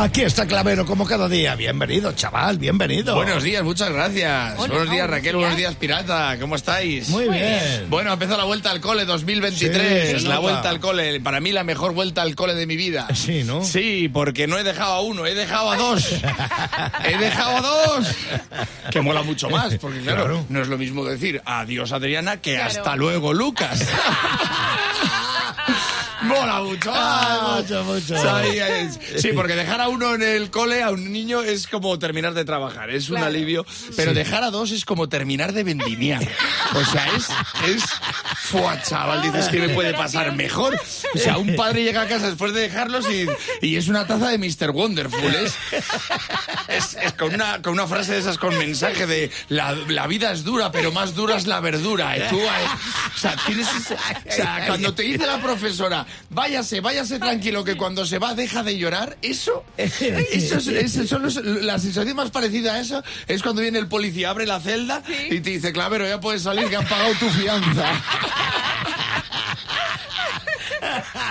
Aquí está Clavero como cada día. Bienvenido, chaval, bienvenido. Buenos días, muchas gracias. Hola, buenos días, Raquel, días. buenos días, Pirata. ¿Cómo estáis? Muy bien. Bueno, ha empezado la vuelta al cole 2023. Sí, se la vuelta al cole, para mí la mejor vuelta al cole de mi vida. Sí, ¿no? Sí, porque no he dejado a uno, he dejado a dos. he dejado a dos. Que mola mucho más, porque claro, Claro. no es lo mismo decir adiós Adriana que Claro. hasta luego Lucas. Mola mucho. Ah, mucho, mucho. Sí, porque dejar a uno en el cole, a un niño, es como terminar de trabajar. Es un Claro. alivio. Pero dejar a dos es como terminar de vendimiar. O sea, es. es Fua, chaval, dices que me puede pasar mejor. O sea, un padre llega a casa después de dejarlos y, y es una taza de Mr. Wonderful. Es, es, es con, una, con una frase de esas con mensaje de la, la vida es dura, pero más dura es la verdura. Y tú, eh, o sea, tienes o sea, cuando te dice la profesora, váyase, váyase tranquilo, que cuando se va deja de llorar, eso, eso, es- eso son los- la sensación más parecida a eso es cuando viene el policía, abre la celda y te dice, Clavero, ya puedes salir que han pagado tu fianza.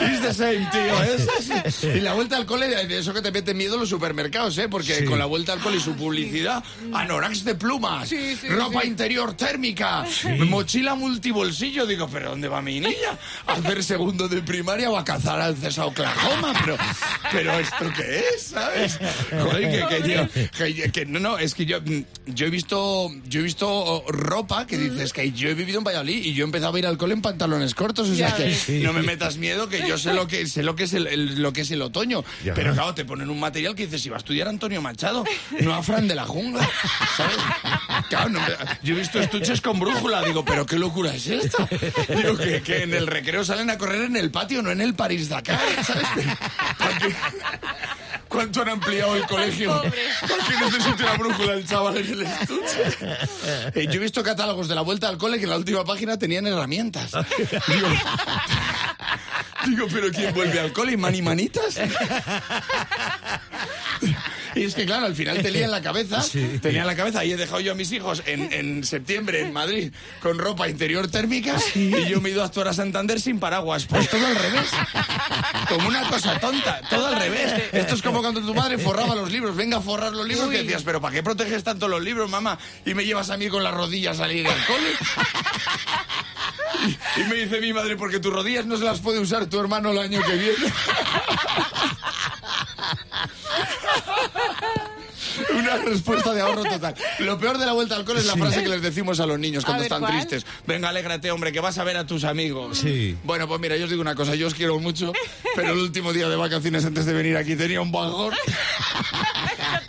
It's the same, tío. es- Y la vuelta al cole, de eso que te mete miedo los supermercados, ¿eh? Porque Sí. con la vuelta al cole y su publicidad, anoraks de plumas, Sí, sí, ropa interior térmica, mochila multibolsillo. Digo, ¿pero dónde va mi niña? ¿A hacer segundo de primaria o a cazar al César Oklahoma? Pero, pero ¿esto qué es? ¿Sabes? Joder, que, que yo- que- que no, no, es que yo, yo he visto, yo he visto ropa que dices que yo he vivido en Valladolid y yo empezaba a ir al cole en pantalones cortos, o sea que no me metas miedo que yo sé lo que sé lo que es el, el- lo que es el otoño. Ya. Pero claro, te ponen un material que dices, si va a estudiar Antonio Machado, no a Fran de la jungla, ¿sabes? Claro, no yo he visto estuches con brújula, digo, pero qué locura es esto. Digo que, que en el recreo salen a correr en el patio, no en el París Dakar, ¿sabes? ¿Cuánto han ampliado el colegio? pobre. ¿Para qué necesita una brújula el chaval en el estuche? Eh, yo he visto catálogos de la vuelta al cole que en la última página tenían herramientas. Digo, digo, pero ¿quién vuelve al cole? ¿Mani manitas? Y es que, claro, al final tenía en la cabeza, Sí. tenía en la cabeza, y he dejado yo a mis hijos en, en septiembre en Madrid con ropa interior térmica y yo me he ido a actuar a Santander sin paraguas. Pues todo al revés. Como una cosa tonta, todo al revés. Esto es como cuando tu madre forraba los libros. Venga a forrar los libros, que Uy. decías, pero ¿para qué proteges tanto los libros, mamá? Y me llevas a mí con las rodillas a salir del cole. Y, me dice mi madre, porque tus rodillas no se las puede usar tu hermano el año que viene. Una respuesta de ahorro total. Lo peor de la vuelta al cole es la frase que les decimos a los niños cuando ver, están ¿cuál? tristes. Venga, alégrate, hombre, que vas a ver a tus amigos. Sí. Bueno, pues mira, yo os digo una cosa, yo os quiero mucho, pero el último día de vacaciones antes de venir aquí tenía un bajón.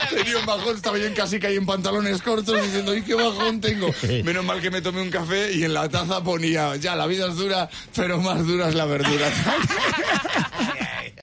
Tenía un bajón, estaba yo en casica y en pantalones cortos diciendo, ¡ay, qué bajón tengo! Menos mal que me tomé un café y en la taza ponía, ya, la vida es dura, pero más dura es la verdura.